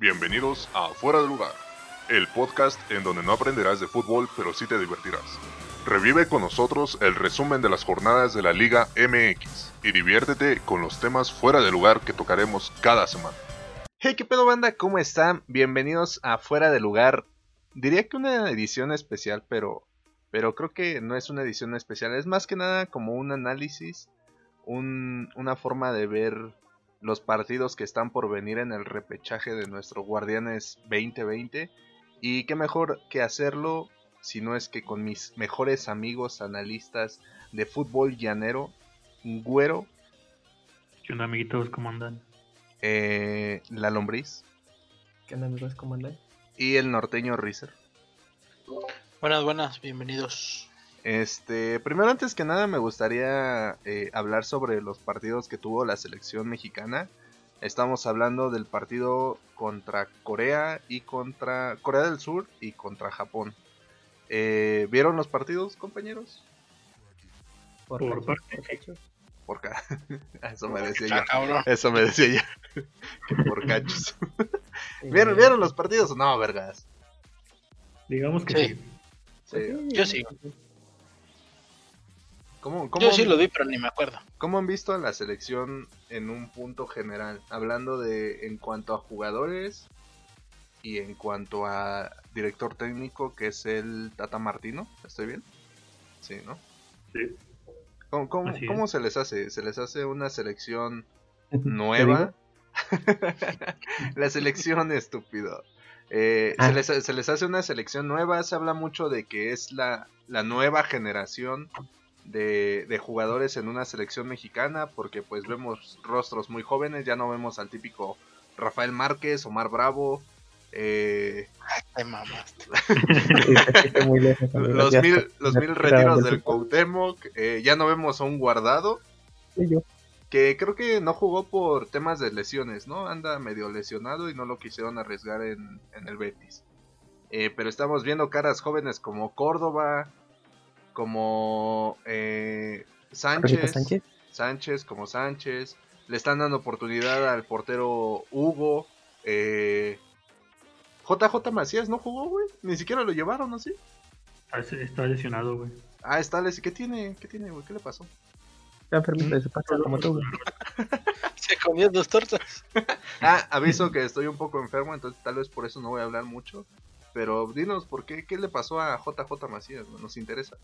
Bienvenidos a Fuera de Lugar, el podcast en donde no aprenderás de fútbol, pero sí te divertirás. Revive con nosotros el resumen de las jornadas de la Liga MX y diviértete con los temas fuera de lugar que tocaremos cada semana. Hey, ¿qué pedo banda? ¿Cómo están? Bienvenidos a Fuera de Lugar. Diría que una edición especial, pero, pero creo que no es una edición especial. Es más que nada como un análisis, un, una forma de ver los partidos que están por venir en el repechaje de nuestro Guardianes 2020. Y qué mejor que hacerlo si no es que con mis mejores amigos analistas de fútbol llanero, Güero, ¿Qué onda, amiguitos? ¿Cómo andan? eh, La Lombriz ¿Qué onda amigos? ¿Cómo andan? y el norteño Rizer. Buenas, buenas, bienvenidos. Este, primero antes que nada me gustaría eh, hablar sobre los partidos que tuvo la selección mexicana. Estamos hablando del partido contra Corea y contra Corea del Sur y contra Japón. Eh, ¿Vieron los partidos, compañeros? Por, Por por cachos. Por ca- Eso me decía Ah, yo. cabrón. Eso me decía. Que Por cachos. ¿Vieron, ¿Vieron los partidos o no, vergas? Digamos que Sí. sí. pues Sí. Yo sí. ¿Cómo, cómo, Yo sí lo vi, pero ni me acuerdo. ¿Cómo han visto a la selección en un punto general? Hablando de en cuanto a jugadores y en cuanto a director técnico, que es el Tata Martino. ¿Estoy bien? Sí, ¿no? Sí. ¿Cómo, cómo- se les hace? ¿Se les hace una selección ¿Te nueva? la selección estúpido. Eh, Ah. se, les, se les hace una selección nueva, se habla mucho de que es la, la nueva generación de, de jugadores en una selección mexicana, porque pues vemos rostros muy jóvenes, ya no vemos al típico Rafael Márquez, Omar Bravo, eh, Ay, te mamaste. Muy lejos, los mil, está- los mil retiros del el- Cuauhtémoc, eh, ya no vemos a un guardado, Sí, yo. que creo que no jugó por temas de lesiones, ¿no? Anda medio lesionado y no lo quisieron arriesgar en, en el Betis. Eh, pero estamos viendo caras jóvenes como Córdoba, como eh, Sánchez, Sánchez. Sánchez, como Sánchez. Le están dando oportunidad al portero Hugo. Eh, JJ Macías no jugó, güey. Ni siquiera lo llevaron, ¿no? ¿Sí? Ah, Está lesionado, güey. Ah, está. les- ¿Qué tiene? ¿Qué tiene, güey? ¿Qué le pasó? Está enfermito de su pata, como tú. güey. Se comió dos tortas. Ah, aviso que estoy un poco enfermo, entonces tal vez por eso no voy a hablar mucho. Pero dinos, ¿por qué? ¿Qué le pasó a JJ Macías? Nos interesa.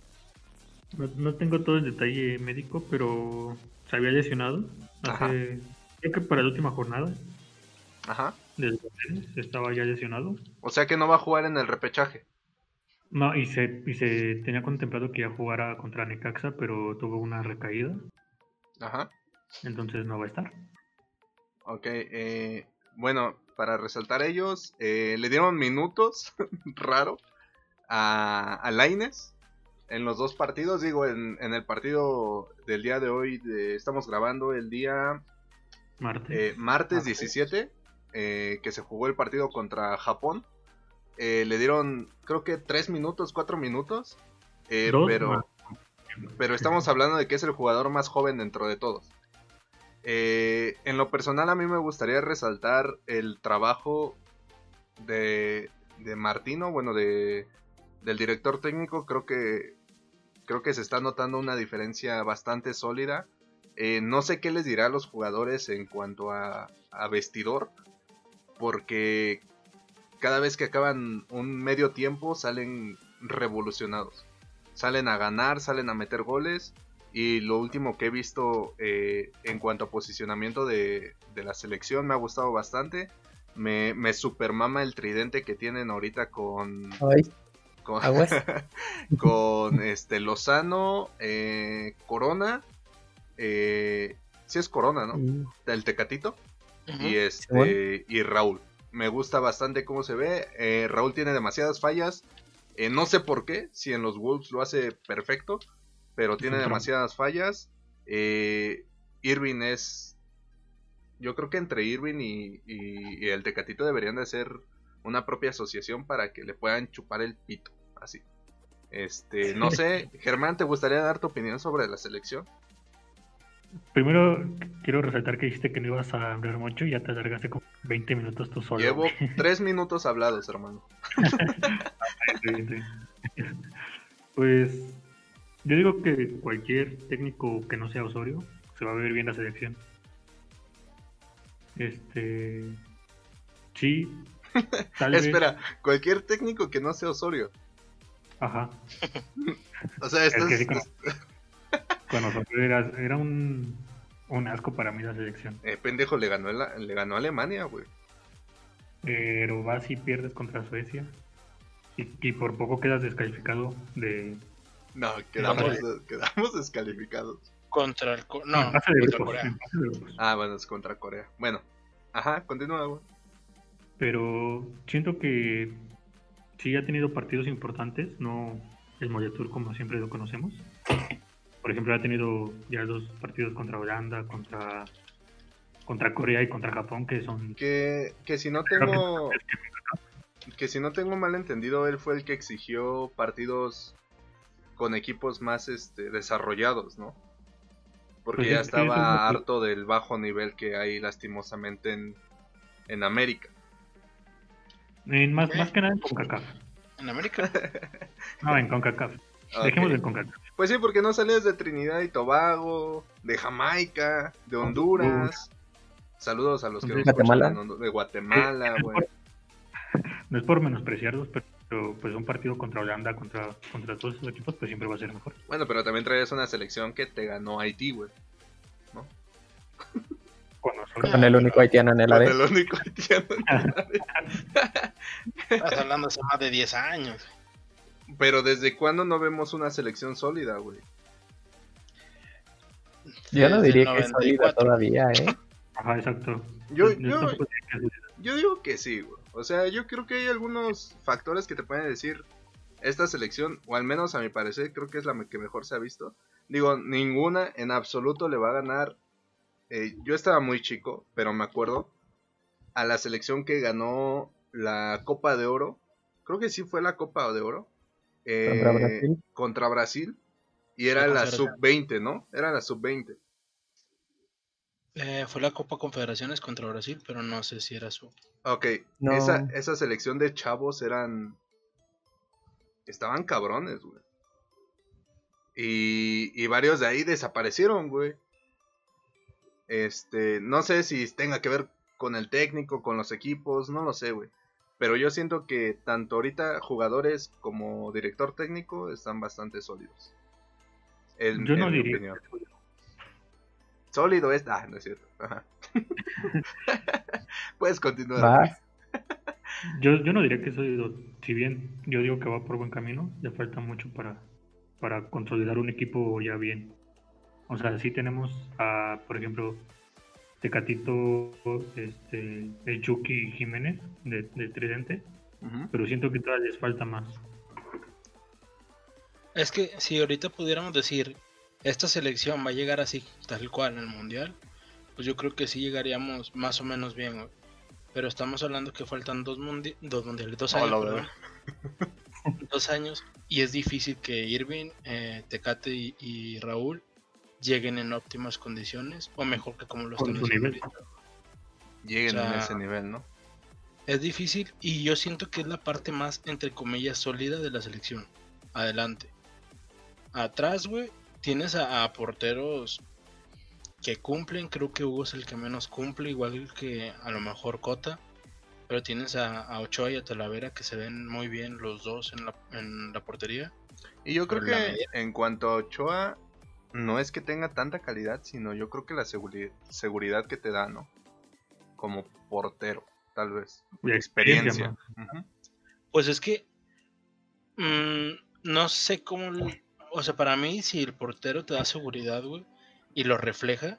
No, no tengo todo el detalle médico, pero se había lesionado. Hace, creo que para la última jornada Ajá. Guardianes estaba ya lesionado. O sea que no va a jugar en el repechaje. No, y se, y se tenía contemplado que ya jugara contra Necaxa, pero tuvo una recaída, Ajá. entonces no va a estar. Ok, eh, bueno, para resaltar ellos, eh, le dieron minutos, raro, a, a Lainez en los dos partidos. Digo, en, en el partido del día de hoy, de- estamos grabando el día Martes. eh, martes Martes. 17, eh, que se jugó el partido contra Japón. Eh, le dieron, creo que 3 minutos, 4 minutos. eh, pero, pero estamos hablando de que es el jugador más joven dentro de todos. Eh, en lo personal a mí me gustaría resaltar el trabajo de, de Martino, bueno, de, del director técnico. Creo que, creo que se está notando una diferencia bastante sólida. Eh, no sé qué les dirá a los jugadores en cuanto a, a vestidor, porque cada vez que acaban un medio tiempo salen revolucionados. Salen a ganar, salen a meter goles. Y lo último que he visto eh, en cuanto a posicionamiento de, de la selección me ha gustado bastante. Me, me supermama el tridente que tienen ahorita con, Ay, con, este Lozano, eh, Corona. Eh, sí es Corona, ¿no? Y- El Tecatito y este y Raúl. Me gusta bastante cómo se ve. Eh, Raúl tiene demasiadas fallas. Eh, no sé por qué, si en los Wolves lo hace perfecto, pero tiene demasiadas fallas. Eh, Irving es. Yo creo que entre Irving y, y- y el Tecatito deberían de ser una propia asociación para que le puedan chupar el pito. Así. Este, no sé, Germán, ¿te gustaría dar tu opinión sobre la selección? Primero quiero resaltar que dijiste que no ibas a hablar mucho y ya te alargaste como 20 minutos tú solo. Llevo güey. tres minutos hablados, hermano. Pues yo digo que cualquier técnico que no sea Osorio se va a ver bien la selección. Este. Sí. Tal vez. Espera, cualquier técnico que no sea Osorio. Ajá. O sea, esto Es que es, sí, con, con Osorio era, era un, un asco para mí la selección. eh, pendejo, le ganó, el- le ganó a Alemania, güey. Pero vas y pierdes contra Suecia. Y, y por poco quedas descalificado de. No, quedamos, quedamos descalificados. Contra el. co- No, contra Corea. grupos. Ah, bueno, es contra Corea. Bueno, ajá, continúa, güey. Pero siento que sí ha tenido partidos importantes, no el Molletur como siempre lo conocemos. Por ejemplo, ha tenido ya dos partidos contra Holanda, contra contra Corea y contra Japón, que son Que, que si no tengo. Que si no tengo mal entendido, él fue el que exigió partidos con equipos más este, desarrollados, ¿no? Porque Pues ya es es estaba harto del bajo nivel que hay lastimosamente en, en América. en más, ¿Eh? más que nada en CONCACAF. En América. No, en CONCACAF. Ok. Dejémoslo en CONCACAF. Pues sí, porque no salías de Trinidad y Tobago, de Jamaica, de Honduras. Saludos a los que De nos escuchan de Guatemala, güey. No es por menospreciarlos, pero, pero, pues un partido contra Holanda, contra, contra todos esos equipos, pues siempre va a ser mejor. Bueno, pero también traías una selección que te ganó Haití, güey. Con nosotros. Con el único haitiano en el Con el único haitiano. Estás hablando hace más de 10 años. Pero ¿desde cuándo no vemos una selección sólida, güey? Yo no diría el que es sólida 94. todavía, ¿eh? Ajá, exacto. Yo, Yo yo digo que sí, güey. O sea, yo creo que hay algunos factores que te pueden decir esta selección, o al menos a mi parecer, creo que es la que mejor se ha visto. Digo, ninguna en absoluto le va a ganar. eh, yo estaba muy chico, pero me acuerdo a la selección que ganó la Copa de Oro. Creo que sí fue la Copa de Oro. eh, Contra Brasil. contra Brasil, Y era La la Confederación. sub-20, ¿no? Era la sub-20. Eh, fue la Copa Confederaciones contra Brasil, pero no sé si era su. Ok, No. esa, esa selección de chavos eran. Estaban cabrones, güey. Y, y varios de ahí desaparecieron, güey. Este, no sé si tenga que ver con el técnico, con los equipos, no lo sé, güey. Pero yo siento que tanto ahorita jugadores como director técnico están bastante sólidos. En- Yo no en mi diría. opinión. Sólido es. Ah, no es cierto. Ajá. Puedes continuar. Vas. Yo, yo no diría que soy, si bien yo digo que va por buen camino, le falta mucho para, para consolidar un equipo ya bien. O sea, sí tenemos a, por ejemplo, Tecatito, este, el Chucky Jiménez de, de Tridente, pero siento que todavía les falta más. Es que si ahorita pudiéramos decir, esta selección va a llegar así, tal cual, al mundial, pues yo creo que sí llegaríamos más o menos bien, güey. Pero estamos hablando que faltan dos, mundi dos mundiales, dos años, Hola, dos años, y es difícil que Irving, eh, Tecate y, y Raúl lleguen en óptimas condiciones, o mejor que como lo Con están haciendo. Lleguen O sea, en ese nivel, ¿no? Es difícil y yo siento que es la parte más, entre comillas, sólida de la selección. Adelante. Atrás, güey, tienes a, a porteros que cumplen. Creo que Hugo es el que menos cumple, igual que a lo mejor Cota. Pero tienes a, a Ochoa y a Talavera que se ven muy bien los dos en la, en la portería. Y yo creo que en cuanto a Ochoa, no es que tenga tanta calidad, sino yo creo que la seguri- seguridad que te da, ¿no? Como portero, tal vez. Y Experiencia. Pues es que mm, no sé cómo, o sea, para mí si el portero te da seguridad, güey, y lo refleja,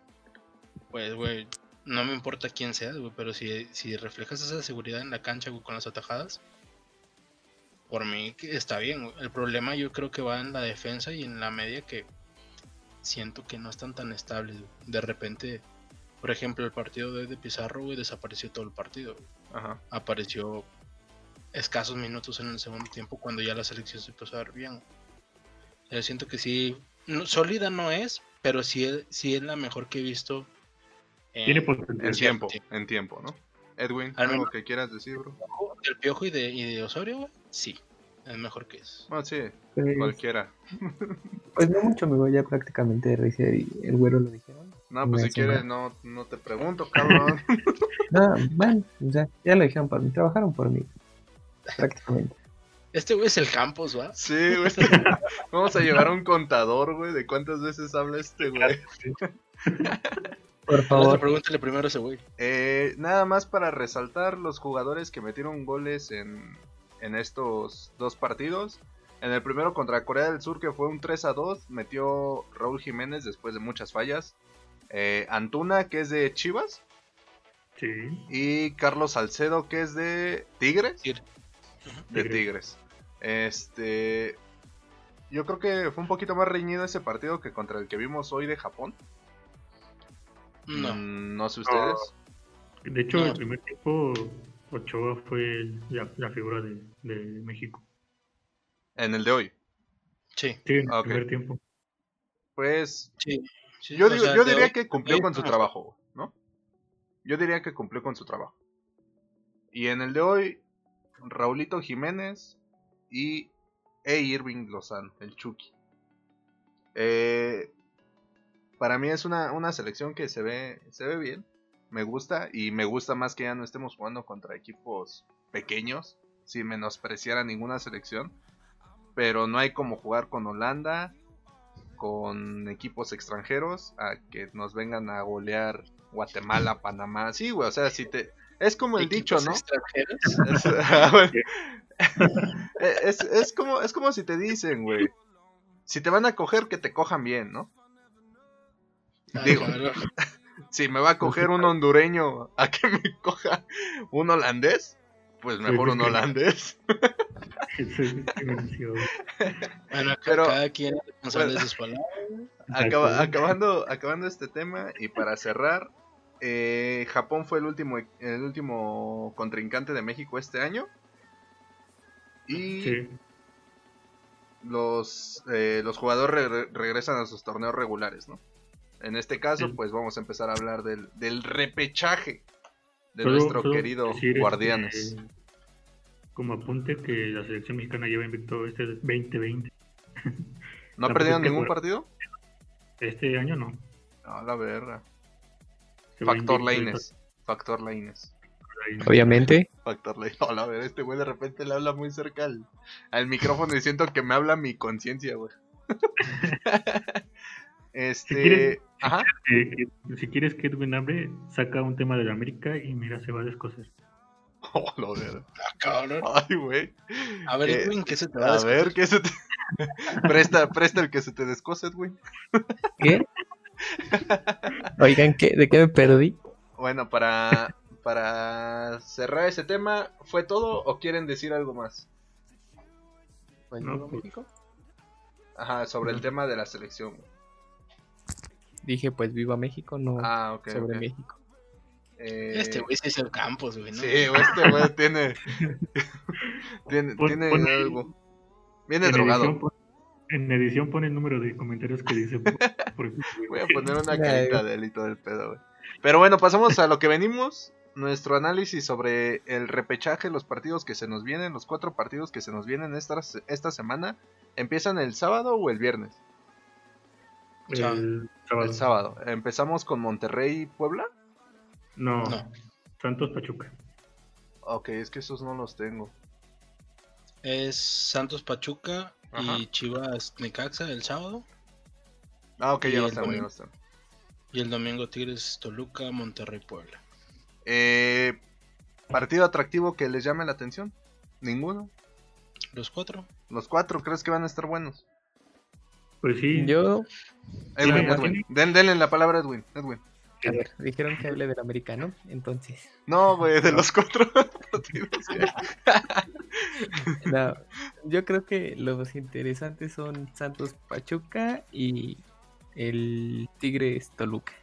pues, güey, no me importa quién seas, güey, pero si, si reflejas esa seguridad en la cancha, güey, con las atajadas, por mí está bien, güey. El problema yo creo que va en la defensa y en la media que siento que no están tan estables, güey. De repente, por ejemplo, el partido de, de Pizarro, güey, desapareció todo el partido, güey Ajá. apareció escasos minutos en el segundo tiempo cuando ya la selección se empezó a ver bien. Yo siento que sí, no- sólida no es, pero sí, es- sí es la mejor que he visto. en- Tiene En potencial. cierto tiempo, en tiempo, ¿no? Edwin, Al ¿algo menos- que quieras decir, bro? ¿Del Piojo y de, y de Osorio, güey? Sí. Es mejor que eso. Bueno, sí, Pues, cualquiera. pues no mucho, amigo, ya prácticamente Rizer y el güero lo dijeron. No, pues si quieres, no, no te pregunto, cabrón. No, bueno, o sea, ya lo dijeron por mí, trabajaron por mí. Prácticamente. Este güey es el Campos, ¿va? Sí, güey. Vamos a llevar a un contador, güey, de cuántas veces habla este güey. Por favor, pregúntale primero a ese güey. Eh, nada más para resaltar los jugadores que metieron goles en, en estos dos partidos. En el primero contra Corea del Sur, que fue un 3 a 2, metió Raúl Jiménez después de muchas fallas. Eh, Antuna, que es de Chivas. Sí. Y Carlos Salcedo, que es de Tigres. Tigre. De Tigres. Tigres. Este. Yo creo que fue un poquito más reñido ese partido que contra el que vimos hoy de Japón. No. Mm, no sé ustedes. De hecho, No. el primer tiempo, Ochoa fue la, la figura de, de México. En el de hoy. Sí, Sí, en el primer tiempo. Pues sí. sí, Yo, o digo- sea, yo de diría hoy- que cumplió hoy con su trabajo, ¿no? Yo diría que cumplió con su trabajo. Y en el de hoy, Raulito Jiménez y e Irving Lozano, el Chucky. Eh, para mí es una, una selección que se ve, se ve bien, me gusta y me gusta más que ya no estemos jugando contra equipos pequeños, sin menospreciar a ninguna selección. Pero no hay como jugar con Holanda, con equipos extranjeros a que nos vengan a golear Guatemala, Panamá. Sí, güey, o sea, si te... Es como el dicho, ¿no? Es, es, es como, es como si te dicen, güey. Si te van a coger, que te cojan bien, ¿no? Ah, Digo. claro. Si me va a coger un hondureño a que me coja un holandés, pues mejor un holandés. Bueno, Pero- cada quien responsable de sus palabras. Acabando, acabando este tema y para cerrar, eh, Japón fue el último, el último contrincante de México este año. Y Sí. los, eh, los jugadores re- regresan a sus torneos regulares, ¿no? En este caso, Sí. pues vamos a empezar a hablar del, del repechaje de nuestro querido decir, Guardianes. este, como apunte que la selección mexicana lleva invicto este 2020. ¿No perdieron ningún partido? Este año no. No, la verga. Factor Laines. Factor Laines. obviamente. Factor Laines. No, la verga, este güey de repente le habla muy cerca al, al micrófono y siento que me habla mi conciencia, güey. este. quieres- Ajá. Eh, si quieres que Edwin hable, saca un tema de la América y mira, se va a descoser. Oh, verga. Ah, cabrón. Ay, güey. A ver, Eh, Edwin, ¿qué se te va a A ver, ¿qué se te. presta, presta el que se te descose, güey. ¿Qué? Oigan, ¿qué? ¿de qué me perdí? Bueno, para, para cerrar ese tema, ¿fue todo o quieren decir algo más? No, pues- México. Ajá, sobre el tema de la selección. Dije, pues viva México, no Ah, sobre. México. Eh, Este güey es el Campos, güey, ¿no? Sí, este güey tiene. tiene, Pon- tiene pon- algo. Viene En drogado. edición, pon- en edición pone el número de comentarios que dice. Voy a poner una carita de él y todo el pedo, güey. Pero bueno, pasamos a lo que venimos. Nuestro análisis sobre el repechaje, los partidos que se nos vienen, los cuatro partidos que se nos vienen esta, esta semana. ¿Empiezan el sábado o el viernes? el sábado. El sábado. Empezamos con Monterrey y Puebla. No, No. Santos Pachuca. Ok, es que esos no los tengo. Es Santos Pachuca Ajá. y Chivas Necaxa el sábado. Ah, ok, ya el están, ya domingo. no están. Y el domingo Tigres Toluca, Monterrey Puebla. Eh, ¿Partido atractivo que les llame la atención? Ninguno. Los cuatro. Los cuatro, ¿crees que van a estar buenos? Pues sí. Yo, Edwin, Edwin. Den, denle la palabra a Edwin. Edwin. A ver, dijeron que hable del americano, entonces. No, güey, de los cuatro partidos. No, yo creo que los interesantes son Santos Pachuca y el Tigres Toluca.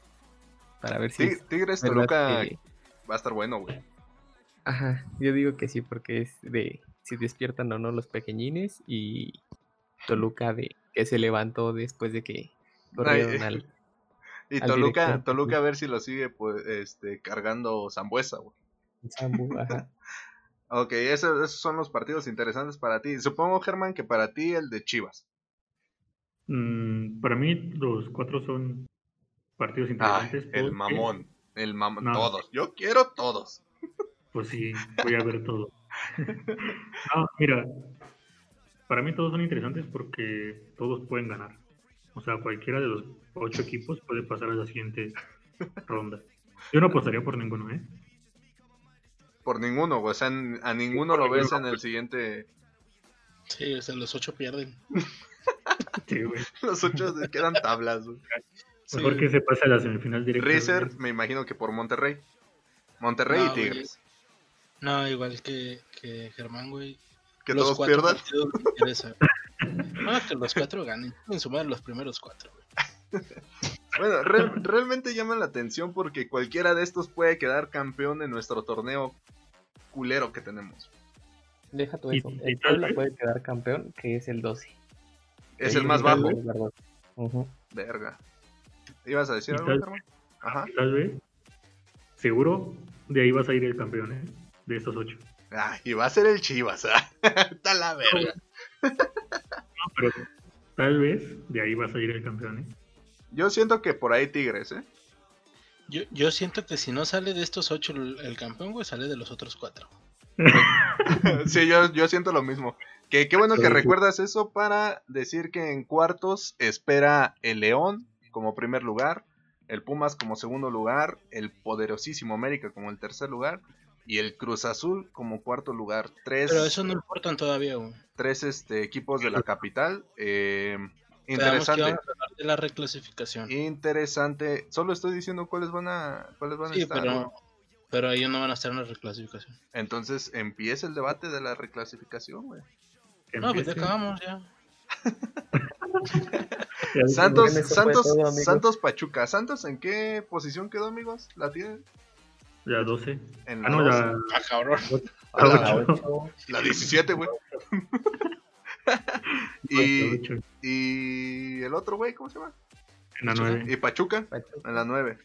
Para ver si Tig- es Tigres Toluca que- va a estar bueno, güey. Ajá, yo digo que sí, porque es de si despiertan o no los pequeñines y Toluca de que se levantó después de que corrieron Ay, al... Y Toluca, director. Toluca a ver si lo sigue pues, este, cargando Zambuesa, güey. ajá. Ok, esos, esos son los partidos interesantes para ti. Supongo, Germán, que para ti el de Chivas. Mm, para mí, los cuatro son partidos Ay, interesantes. el porque, mamón. El mamón. No. Todos. Yo quiero todos. Pues sí, voy a ver todo. no, mira, para mí todos son interesantes porque todos pueden ganar. O sea, cualquiera de los ocho equipos puede pasar a la siguiente ronda. Yo no apostaría por ninguno, ¿eh? Por ninguno, güey. O sea, a ninguno lo ves en el siguiente. Sí, o sea, los ocho pierden. Sí, güey. Los ocho se quedan tablas, güey. Mejor que se pase a la semifinal directa. Rizer, me imagino que por Monterrey. Monterrey No, y güey. Tigres. No, igual que, que Germán, güey. Que Los todos cuatro pierdan. No, que los cuatro ganen. En sumar los primeros cuatro, güey. Bueno, re- realmente llama la atención porque cualquiera de estos puede quedar campeón en nuestro torneo culero que tenemos. Deja todo eso. El Puebla puede quedar campeón, que es el 12. Es el más bajo. Ujú. Verga. ¿Ibas a decir algo, tal- Germán? Ajá. Tal vez, seguro, de ahí vas a ir el campeón, ¿eh? De estos ocho. Ah, y va a ser el Chivas. ah. Está la verga. No, pero tal vez de ahí vas a ir el campeón, ¿eh? Yo siento que por ahí Tigres, ¿eh? Yo, yo siento que si no sale de estos ocho el, el campeón, güey, sale de los otros cuatro. sí, yo, yo siento lo mismo. Que qué bueno que recuerdas eso para decir que en cuartos espera el León como primer lugar, el Pumas como segundo lugar, el poderosísimo América como el tercer lugar y el Cruz Azul como cuarto lugar. Tres, Pero eso no importan todavía, güey. tres este, equipos de la capital. eh, interesante. vamos a hablar de la reclasificación. Interesante. Solo estoy diciendo cuáles van a, cuáles van a estar. pero, pero ellos no van a estar en la reclasificación. Entonces empieza el debate de la reclasificación, güey. Que No, pues ya acabamos ya. Santos, Santos, todo. Santos Pachuca. ¿Santos en qué posición quedó, amigos? ¿La tienen? Ya 12. En Ah, la, no, 12. ya Ah, cabrón. La, Ah, ocho. Ocho. la 17, güey. y, y... y el otro, güey, ¿cómo se llama? En la 9. Y Pachuca, Pachuca. en la 9.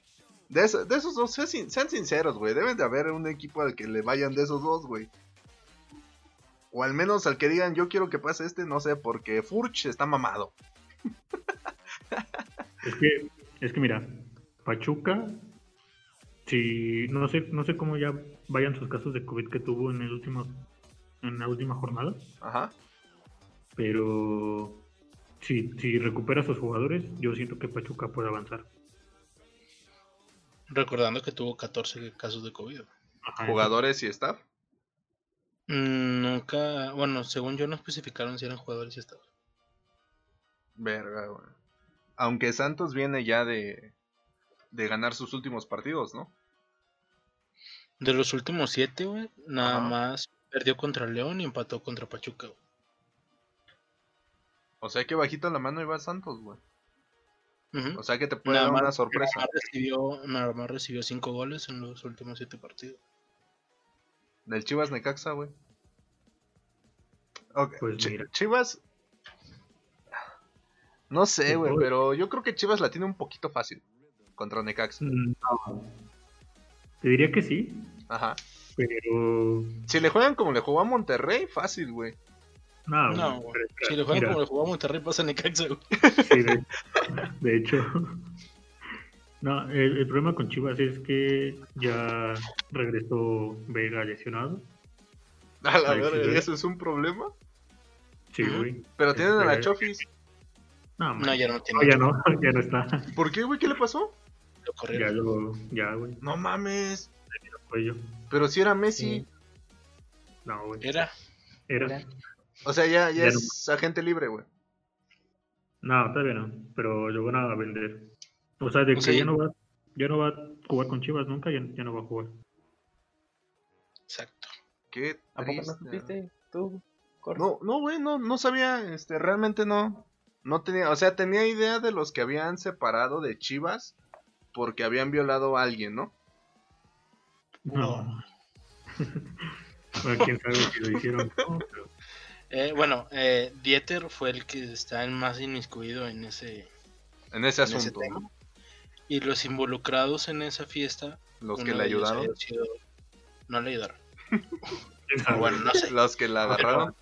De, eso- de esos dos, sean, sean sinceros, güey. Deben de haber un equipo al que le vayan de esos dos, güey. O al menos al que digan, yo quiero que pase este, no sé, porque Furch está mamado. Es que, es que mira, Pachuca, si no sé, no sé cómo ya vayan sus casos de COVID que tuvo en el último, en la última jornada, Ajá. pero si, si recupera a sus jugadores, yo siento que Pachuca puede avanzar. Recordando que tuvo 14 casos de COVID. Ajá, Jugadores y staff. Mm, Nunca, bueno, según yo no especificaron si eran jugadores y staff. Verga, güey. Aunque Santos viene ya de, de ganar sus últimos partidos, ¿no? De los últimos siete, güey, nada Ajá. más perdió contra León y empató contra Pachuca. güey. O sea que bajito la mano iba Santos, güey. O sea que te puede Nada dar una sorpresa. Nada más, recibió, nada más recibió cinco goles en los últimos siete partidos. Del Chivas Necaxa, güey. Ok, Pues mira. Chivas. No sé, güey, Ujú. pero yo creo que Chivas la tiene un poquito fácil contra Necaxa. Mm, no. Te diría que sí, Ajá. pero Si le juegan como le jugó a Monterrey, fácil, güey. no, No, güey, Si le juegan mira, como le jugó a Monterrey, pasa Necaxa, güey. sí, de, de hecho, no, el, el problema con Chivas es que ya regresó Vega lesionado. A la güey. ¿eso es un problema? Sí, güey. Pero tienen a la Este, Chofis. No, No, ya no no, tiene. ya no, ya no está. ¿Por qué, güey? ¿Qué le pasó? Lo Ya lo, ya, güey, No mames. cuello. Pero si era Messi. Sí. No, güey. Era. Era. O sea, ya, ya Ya es agente libre, güey. No, todavía no, pero lo van a vender. O sea, de O que sea, ya no va, ya no va a jugar con Chivas nunca, ya, ya no va a jugar. Exacto. Qué ¿A poco no supiste tú? No, no, güey, no, no sabía, este, realmente no, no tenía, o sea, tenía idea de los que habían separado de Chivas porque habían violado a alguien, ¿no? No. bueno, quién sabe si lo hicieron. No, pero Eh, bueno, eh, Dieter fue el que está en más inmiscuido en ese, En ese en ese asunto, tema. ¿no? Y los involucrados en esa fiesta, los que le ayudaron. sido no le ayudaron. Bueno, no sé. Los que la agarraron.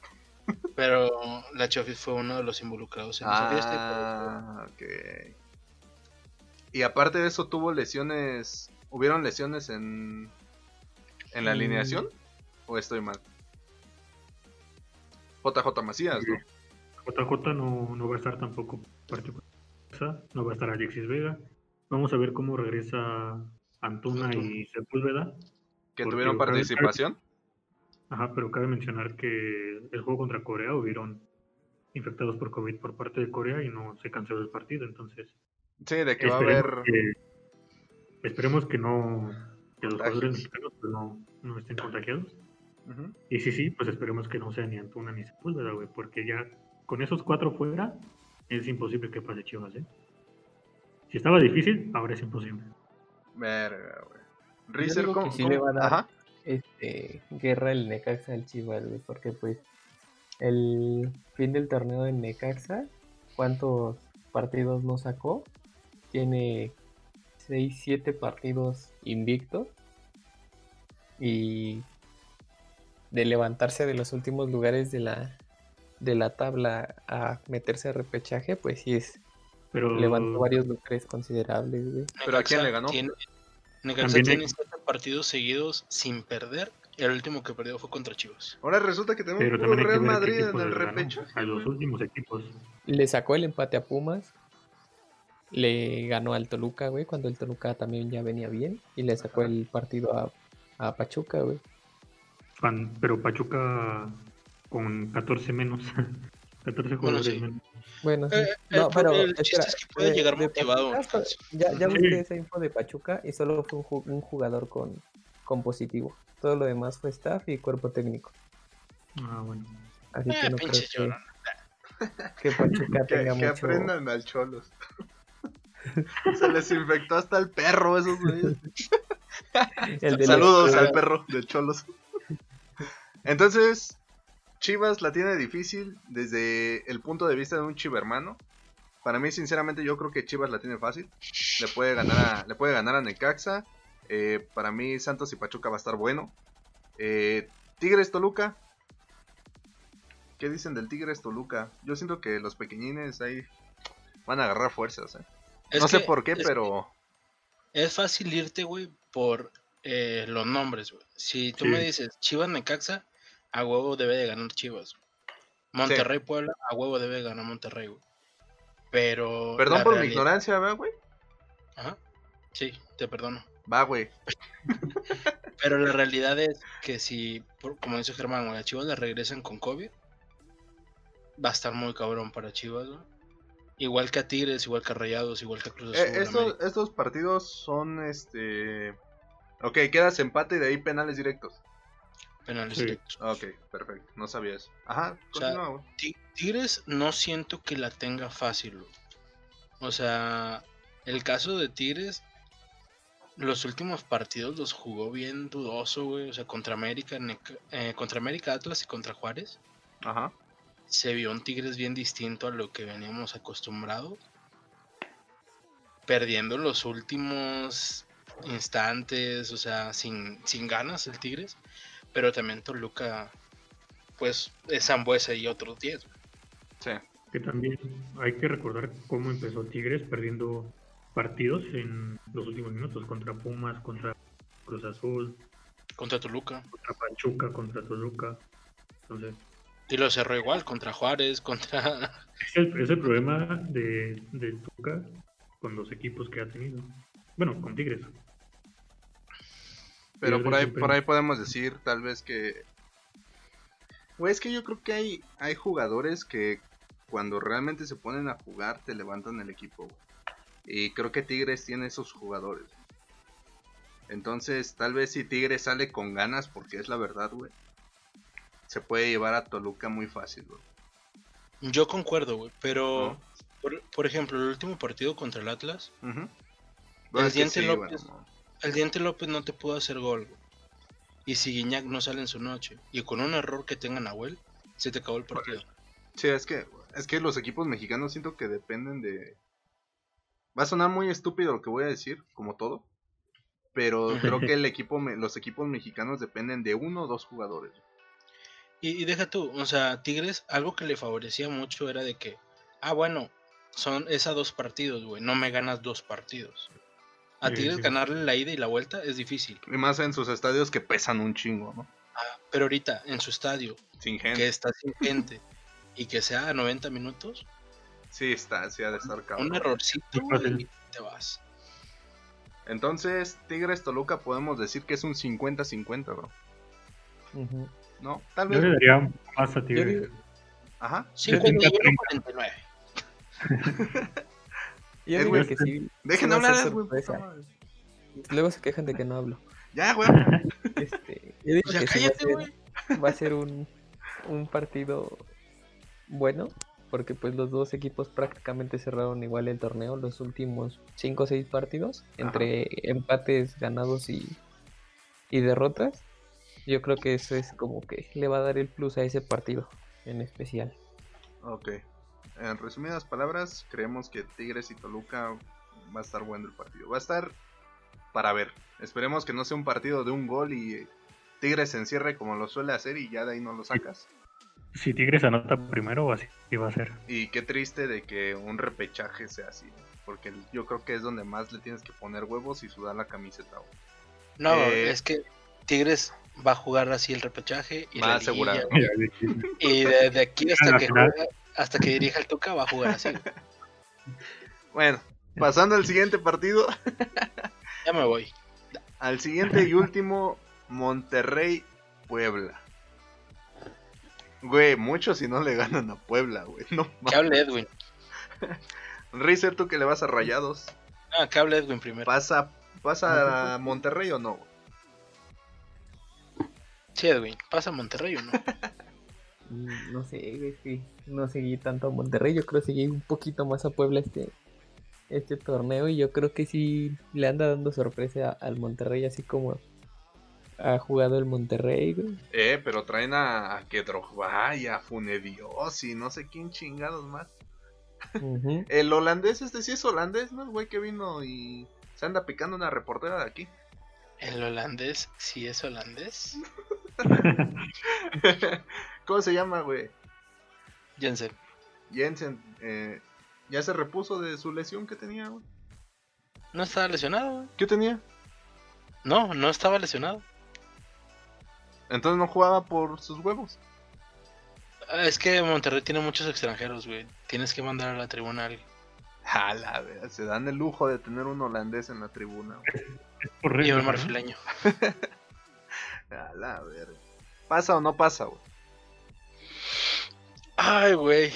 Pero la Chofis fue uno de los involucrados en esa fiesta. Ah, ok. Y aparte de eso, tuvo lesiones. ¿Hubieron lesiones en. en la Mm. alineación? ¿O estoy mal? JJ Macías, ¿no? JJ no, no va a estar tampoco particular. No va a estar Alexis Vega. Vamos a ver cómo regresa Antuna y Sepúlveda. Que tuvieron participación. Ajá, pero cabe mencionar que el juego contra Corea hubieron infectados por COVID por parte de Corea y no se canceló el partido. Entonces, Sí, de que va a haber. que, esperemos que no que los jugadores mexicanos pues, no, no estén contagiados. Y sí, sí, pues esperemos que no sea ni Antuna ni Sepúlveda, güey, porque ya con esos cuatro fuera es imposible que pase Chivas, ¿eh? Si estaba difícil, ahora es imposible. Verga, güey. Rizer, ¿cómo? sí le va a dar Ajá. este, guerra el Necaxa al Chivas, güey, porque pues el fin del torneo del Necaxa, ¿cuántos partidos no sacó? Tiene 6, 7 partidos invictos y de levantarse de los últimos lugares de la de la tabla a meterse a repechaje, pues sí es Pero levantó varios lugares considerables, güey. ¿Pero a quién le ganó? Tiene, Necaxa tiene hay- siete partidos seguidos sin perder. y El último que perdió fue contra Chivas. Ahora resulta que tenemos que Real Madrid en el repechaje. A los últimos equipos. Le sacó el empate a Pumas. Le ganó al Toluca, güey, cuando el Toluca también ya venía bien. Y le sacó Ajá. el partido a, a Pachuca, güey. Pero Pachuca con 14 menos. 14 jugadores sí. menos. Bueno, sí. Eh, el no, pero el chiste espera, es que puede de- llegar de motivado. Pachuca, ya, ya Sí. busqué esa info de Pachuca y solo fue un, ju- un jugador con, con positivo. Todo lo demás fue staff y cuerpo técnico. Ah, bueno. Así Eh, que no creo que, que Pachuca Que, tenga que mucho. aprendan al Cholos. Se les infectó hasta el perro esos güeyes. Saludos al perro de Cholos. Entonces, Chivas la tiene difícil desde el punto de vista de un chivermano. Para mí, sinceramente, yo creo que Chivas la tiene fácil. Le puede ganar a, le puede ganar a Necaxa. Eh, para mí, Santos y Pachuca va a estar bueno. Eh, Tigres Toluca. ¿Qué dicen del Tigres Toluca? Yo siento que los pequeñines ahí van a agarrar fuerzas. ¿eh? Es no sé por qué, es pero Es fácil irte, güey, por eh, los nombres, güey. Si tú Sí. me dices Chivas Necaxa, a huevo debe de ganar Chivas. Monterrey Puebla, a huevo debe de ganar Monterrey, güey. Pero. perdón por mi ignorancia, ¿verdad, güey? Ajá. Sí, te perdono. Va, güey. Pero la realidad es que si, como dice Germán, güey, a Chivas le regresan con COVID, va a estar muy cabrón para Chivas, güey. Igual que a Tigres, igual que a Rayados, igual que a Cruz Azul. Eh, estos, estos partidos son este. Ok, quedas empate y de ahí penales directos. penales Sí. directos. Ok, perfecto. No sabía eso. Ajá, O sea, continúa, Tigres no siento que la tenga fácil. O sea, el caso de Tigres, los últimos partidos los jugó bien dudoso, güey. O sea, contra América, Neca- eh, contra América Atlas y contra Juárez. Ajá. Se vio un Tigres bien distinto a lo que veníamos acostumbrados. Perdiendo los últimos instantes, o sea, sin, sin ganas el Tigres. Pero también Toluca, pues, es Zambuesa y otros 10. Sí. Que también hay que recordar cómo empezó Tigres perdiendo partidos en los últimos minutos contra Pumas, contra Cruz Azul, Contra Toluca. contra Pachuca, contra Toluca. Entonces, Y lo cerró igual, contra Juárez, contra... es el, es el problema de, de Tuca con los equipos que ha tenido. Bueno, con Tigres. Pero por ahí, por ahí podemos decir, tal vez que. Güey, es que yo creo que hay, hay jugadores que cuando realmente se ponen a jugar te levantan el equipo. Y creo que Tigres tiene esos jugadores. Entonces, tal vez si Tigres sale con ganas, porque es la verdad, güey. Se puede llevar a Toluca muy fácil, güey. Yo concuerdo, güey, pero... ¿no? Por, por ejemplo, el último partido contra el Atlas. Bueno, que Diente sí, López. bueno, el Diente López no te pudo hacer gol. güey. Y si Guiñac no sale en su noche, y con un error que tenga Nahuel, se te acabó el partido. Sí, es que, es que los equipos mexicanos siento que dependen de... Va a sonar muy estúpido lo que voy a decir, como todo. pero creo que el equipo, me- los equipos mexicanos dependen de uno o dos jugadores. Y, y deja tú, o sea, Tigres, algo que le favorecía mucho era de que, ah, bueno, son esos dos partidos, güey, no me ganas dos partidos. A Sí, Tigres sí. ganarle la ida y la vuelta es difícil. Y más en sus estadios que pesan un chingo, ¿no? Ah, pero ahorita, en su estadio, Sin que está sin gente y que sea a 90 minutos, Sí, está, sí ha de estar cabrón. un errorcito y te vas. Entonces, Tigres Toluca podemos decir que es un 50-50, bro. ¿No? Tal Yo vez. le daría más a Yo Tigres. digo, Ajá. 51-49. yo digo güey, que sí. Dejen a hablar, güey. Luego se quejan de que no hablo. Ya, güey. Este, yo digo Ya que cállate, ser, güey. va a ser un, un partido bueno, porque pues los dos equipos prácticamente cerraron igual el torneo los últimos 5 o 6 partidos, entre empates ganados y, y derrotas. Yo creo que eso es como que le va a dar el plus a ese partido en especial. Ok. En resumidas palabras, creemos que Tigres y Toluca va a estar bueno el partido. Va a estar para ver. Esperemos que no sea un partido de un gol y Tigres se encierre como lo suele hacer y ya de ahí no lo sacas. Si Tigres anota primero, así va a ser. Y qué triste de que un repechaje sea así. Porque yo creo que es donde más le tienes que poner huevos y sudar la camiseta. No, Eh, es que Tigres va a jugar así el repechaje y Va la Y de, de aquí hasta que juega- hasta que dirija el Tuca va a jugar así. Bueno, pasando al siguiente partido. Ya me voy. Al siguiente y último, Monterrey Puebla. Güey, mucho si no le ganan a Puebla, güey. No Que hable Edwin. Rizer, tú que le vas a rayados. Ah, que hable Edwin primero. ¿Pasa, pasa a Monterrey o no? güey? Sí, Edwin, ¿pasa a Monterrey o no? No sé, es que no seguí tanto a Monterrey, yo creo que seguí un poquito más a Puebla este, este torneo y yo creo que sí le anda dando sorpresa a- al Monterrey así como ha jugado el Monterrey, güey. Eh, pero traen a, a que Drogba y a Funedios y no sé quién chingados más. El holandés, este sí es holandés, ¿no? El güey que vino y se anda picando una reportera de aquí. El holandés, sí es holandés. ¿Cómo se llama, güey? Jensen. Jensen, eh, ya se repuso de su lesión que tenía, güey. No estaba lesionado, güey. ¿Qué tenía? No, no estaba lesionado. Entonces no jugaba por sus huevos. Ah, Es que Monterrey tiene muchos extranjeros, güey. Tienes que mandar a la tribuna a alguien. A la verdad, se dan el lujo de tener un holandés en la tribuna. güey. Es Y un ¿no? marfileño. A la verga. ¿Pasa o no pasa, güey? Ay, güey.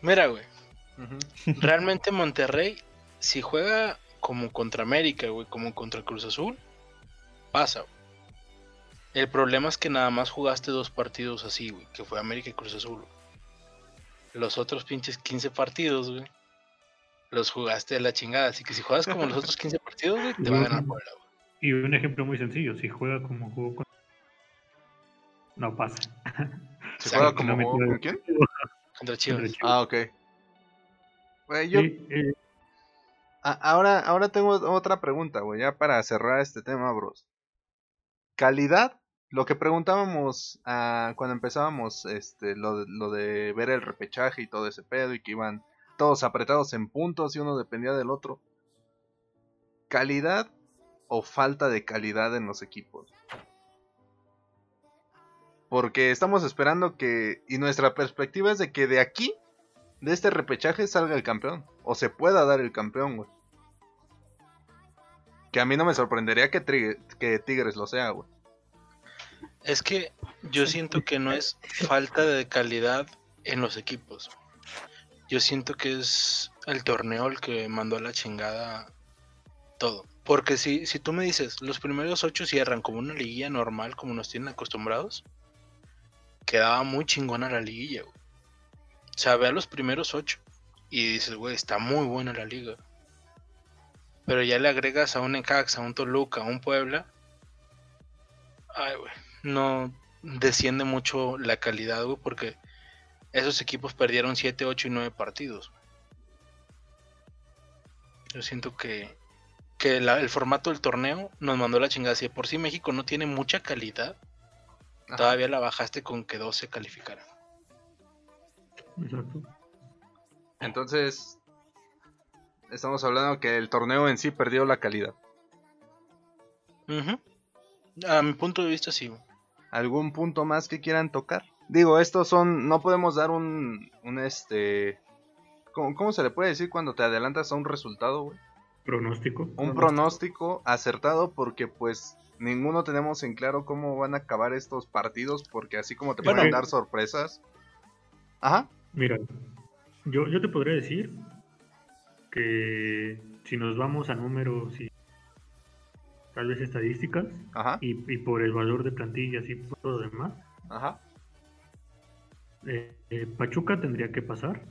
Mira, güey. Realmente Monterrey, si juega como contra América, güey, como contra Cruz Azul, pasa. güey. El problema es que nada más jugaste dos partidos así, güey, que fue América y Cruz Azul. güey. Los otros pinches 15 partidos, güey, los jugaste de la chingada. Así que si juegas como los otros 15 partidos, güey, te va a ganar Puebla, güey. Y un ejemplo muy sencillo, si juega como jugó con... No pasa. ¿Se juega como no jugó con quién? Contra Chivas. Contra Chivas. Ah, ok. Güey, yo, Sí, eh, ahora, ahora tengo otra pregunta, güey, ya para cerrar este tema, bros. Calidad, lo que preguntábamos ah, cuando empezábamos este, lo, lo de ver el repechaje y todo ese pedo y que iban todos apretados en puntos y uno dependía del otro. ¿Calidad o falta de calidad en los equipos? Porque estamos esperando que, y nuestra perspectiva es de que de aquí, de este repechaje, salga el campeón. O se pueda dar el campeón, güey. Que a mí no me sorprendería que, Tigres lo sea, güey. Es que yo siento que no es falta de calidad en los equipos. Yo siento que es el torneo el que mandó a la chingada todo. Porque si, si tú me dices, los primeros ocho cierran como una liguilla normal, como nos tienen acostumbrados, quedaba muy chingona la liguilla, güey. O sea, ve a los primeros ocho y dices, güey, está muy buena la liga. Pero ya le agregas a un Necaxa, a un Toluca, a un Puebla. Ay, güey. No desciende mucho la calidad, güey, porque esos equipos perdieron 7, 8 y 9 partidos. Yo siento que que la- el formato del torneo nos mandó la chingada. Si de por sí México no tiene mucha calidad, Ajá. todavía la bajaste con que 12 calificaran. Exacto. Entonces, estamos hablando que el torneo en sí perdió la calidad. A mi punto de vista, sí. ¿Algún punto más que quieran tocar? Digo, estos son, no podemos dar un, un este, ¿cómo, cómo se le puede decir cuando te adelantas a un resultado, güey? Pronóstico. Un pronóstico acertado porque pues ninguno tenemos en claro cómo van a acabar estos partidos porque así como te Bueno. pueden dar sorpresas. Ajá. Mira, yo, yo te podría decir que si nos vamos a números y tal vez estadísticas Ajá. y, y por el valor de plantillas y por todo lo demás, Ajá. eh, eh, Pachuca tendría que pasar,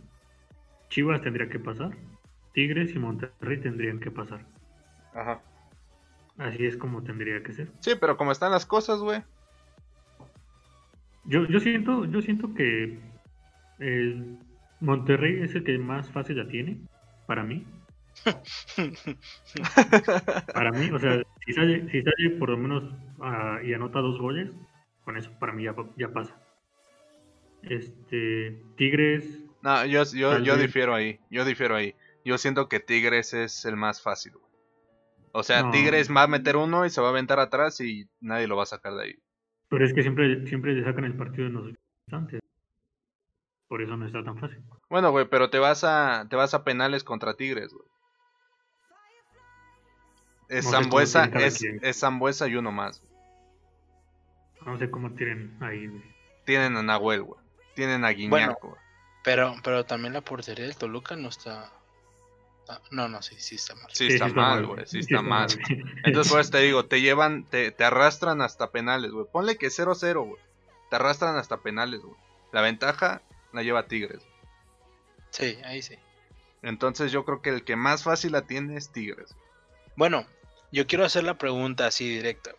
Chivas tendría que pasar, Tigres y Monterrey tendrían que pasar. Ajá. Así es como tendría que ser. Sí, pero como están las cosas, güey. Yo, yo siento, yo siento que el Monterrey es el que más fácil la tiene, para mí. Para mí, o sea, si sale, si sale por lo menos ah, y anota dos goles, con eso para mí ya, ya pasa. Este, Tigres, No, yo, yo, yo difiero ahí. Yo difiero ahí. Yo siento que Tigres es el más fácil, güey. O sea, No. Tigres va a meter uno y se va a aventar atrás y nadie lo va a sacar de ahí. pero es que siempre, siempre le sacan el partido en los instantes. Por eso no está tan fácil. Bueno, güey, pero te vas a te vas a penales contra Tigres, güey. Es No Zambuesa, es, es Zambuesa y uno más. No sé cómo tienen ahí. güey. Tienen a Nahuel, güey. Tienen a Guiñaco. güey. Pero, pero también la portería del Toluca no está. Ah, No, no, sí, sí está mal. Sí, está mal, güey. Sí, está mal. Entonces, pues te digo, te llevan, te, te arrastran hasta penales, güey. Ponle que 0-0, güey. Te arrastran hasta penales, güey. La ventaja la lleva Tigres. Sí, ahí sí. Entonces yo creo que el que más fácil la tiene es Tigres. Bueno, yo quiero hacer la pregunta así directa.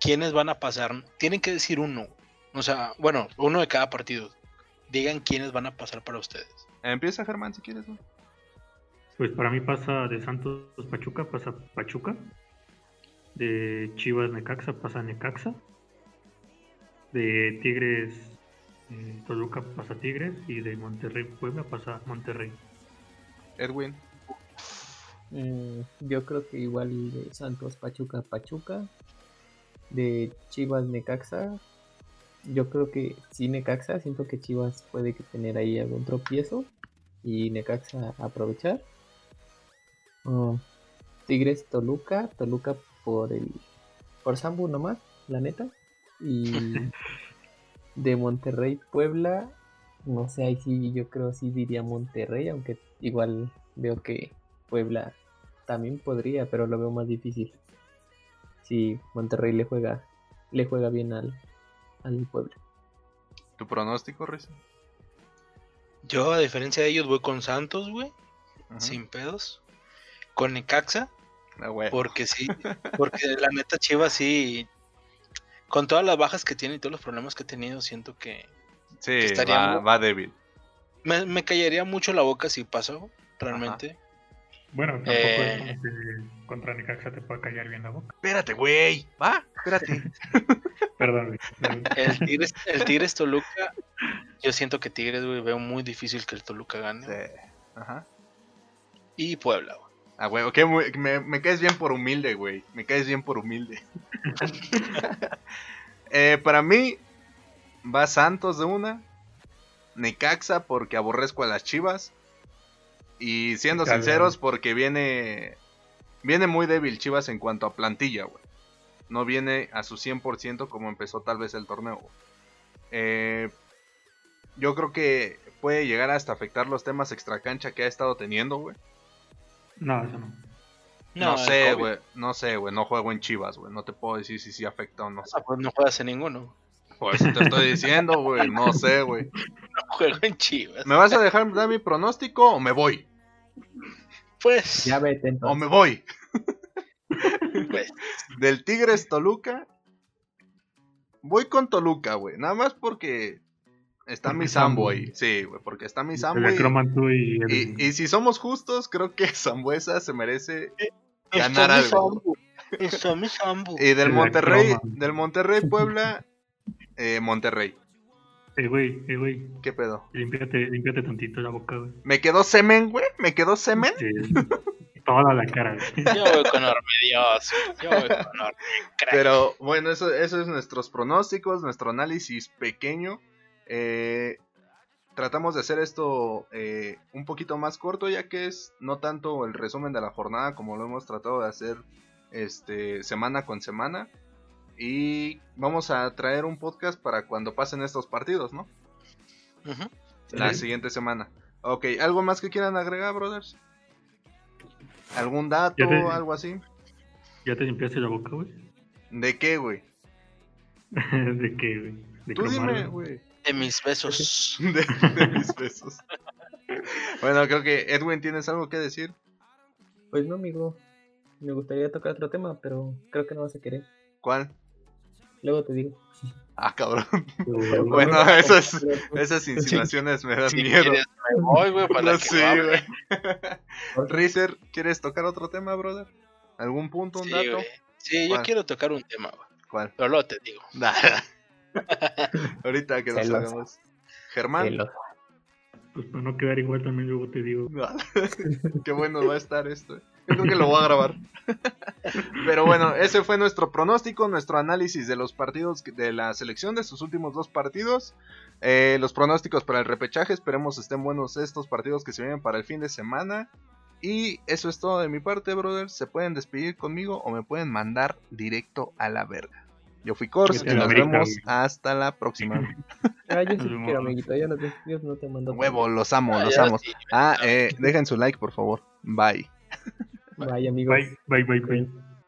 ¿Quiénes van a pasar? Tienen que decir uno. O sea, bueno, uno de cada partido. Digan quiénes van a pasar para ustedes. Empieza Germán si quieres, güey. Pues para mí pasa de Santos Pachuca, pasa Pachuca. De Chivas Necaxa pasa Necaxa. De Tigres eh, Toluca pasa Tigres. Y de Monterrey Puebla pasa Monterrey. Edwin. Mm, yo creo que igual de Santos Pachuca Pachuca. De Chivas Necaxa. Yo creo que sí Necaxa. Siento que Chivas puede que tener ahí algún tropiezo. Y Necaxa aprovechar. Mm, Tigres Toluca. Toluca por el. Por Sambu nomás, la neta. Y de Monterrey Puebla. No sé, ahí sí yo creo sí diría Monterrey, aunque igual veo que Puebla también podría, pero lo veo más difícil. Si Monterrey le juega, le juega bien al, al Puebla. ¿Tu pronóstico, Riz? Yo, a diferencia de ellos, voy con Santos, güey. Sin pedos. Con Necaxa. Ah, güey. Porque sí. Porque la neta Chivas sí. Con todas las bajas que tiene y todos los problemas que ha tenido, siento que Sí, estaría va, muy- va débil. me, me callaría mucho la boca si pasó, realmente. Bueno, tampoco Eh. es como que contra Necaxa te pueda callar bien la boca. Espérate, güey. Va, espérate. Perdón, güey. El Tigres, el Tigres Toluca, yo siento que Tigres, güey, veo muy difícil que el Toluca gane. Sí. Ajá. Y Puebla, güey. Ah, güey, ok, muy- me, me caes bien por humilde, güey. Me caes bien por humilde. Eh, para mí, va Santos de una. Necaxa porque aborrezco a las chivas. Y siendo sinceros, porque viene. Viene muy débil Chivas en cuanto a plantilla, güey. No viene a su 100% como empezó tal vez el torneo. Eh, yo creo que puede llegar hasta afectar los temas extracancha que ha estado teniendo, güey. No, eso no. No, sé, güey. No sé, güey. No juego en Chivas, güey. No te puedo decir si sí afecta o no. Ah, pues no juegas en ninguno. Por eso te estoy diciendo, güey. No sé, güey. No juego en Chivas. ¿Me vas a dejar dar mi pronóstico o me voy? Pues, Ya vete O entonces. me voy. pues, Del Tigres Toluca. Voy con Toluca, güey. Nada más porque está mi Sambo Sambo. ahí. Sí, güey. Porque está mi Sambo. El Y, y, y, y si somos justos, creo que Zambuesa se merece ganar Está mi algo. Sambu. Está mi Sambu. Y del Monterrey, del Monterrey Puebla, eh, Monterrey. Eh, güey, eh, güey, ¿Qué pedo? límpiate, límpiate tantito la boca, güey. ¿Me quedó semen, güey? ¿Me quedó semen? Sí, toda la cara, güey. Yo voy con Orme Dios. Yo voy con Orme Crack. Pero bueno, eso, eso es nuestros pronósticos, nuestro análisis pequeño. Eh, tratamos de hacer esto eh, un poquito más corto, ya que es no tanto el resumen de la jornada como lo hemos tratado de hacer este, semana con semana. Y vamos a traer un podcast para cuando pasen estos partidos, ¿no? La Sí. siguiente semana. Ok, ¿algo más que quieran agregar, brothers? ¿Algún dato, te- algo así? ¿Ya te limpiaste la boca, güey? ¿De qué, güey? ¿De qué, güey? ¿De Tú dime, güey. De mis besos. de, de mis besos. bueno, creo que Edwin, ¿tienes algo que decir? Pues no, amigo. Me gustaría tocar otro tema, pero creo que no vas a querer. ¿Cuál? Luego te digo. Ah, cabrón. Bueno, No, no, esas, esas insinuaciones me dan Si miedo. quieres, me voy, güey, para No que hable. güey. Rizer, ¿quieres tocar otro tema, brother? ¿Algún punto, un Sí, dato? Sí, yo quiero tocar un tema, güey. ¿Cuál? Pero luego te digo. Ahorita que nos Celoso. hagamos. Germán. Pues para no quedar igual también luego te digo. Qué bueno va a estar esto. Yo creo que lo voy a grabar. Pero bueno, ese fue nuestro pronóstico, nuestro análisis de los partidos de la selección, de sus últimos dos partidos. Eh, los pronósticos para el repechaje, esperemos estén buenos estos partidos que se vienen para el fin de semana. Y eso es todo de mi parte, brothers. Se pueden despedir conmigo o me pueden mandar directo a la verga. Yo fui Vete y nos vemos hasta la próxima. Ah, yo sí te quiero, amiguito. Yo no te, yo no te mando. Huevo, los amo, Ah, los amo. sí, Ah, eh, dejen su like, por favor. Bye. Bye, amigos. Bye, bye, bye, bye.